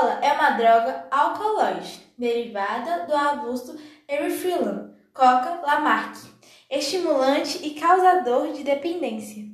Coca-Cola é uma droga alcaloide derivada do arbusto Erythrillum coca lamarck, estimulante e causador de dependência.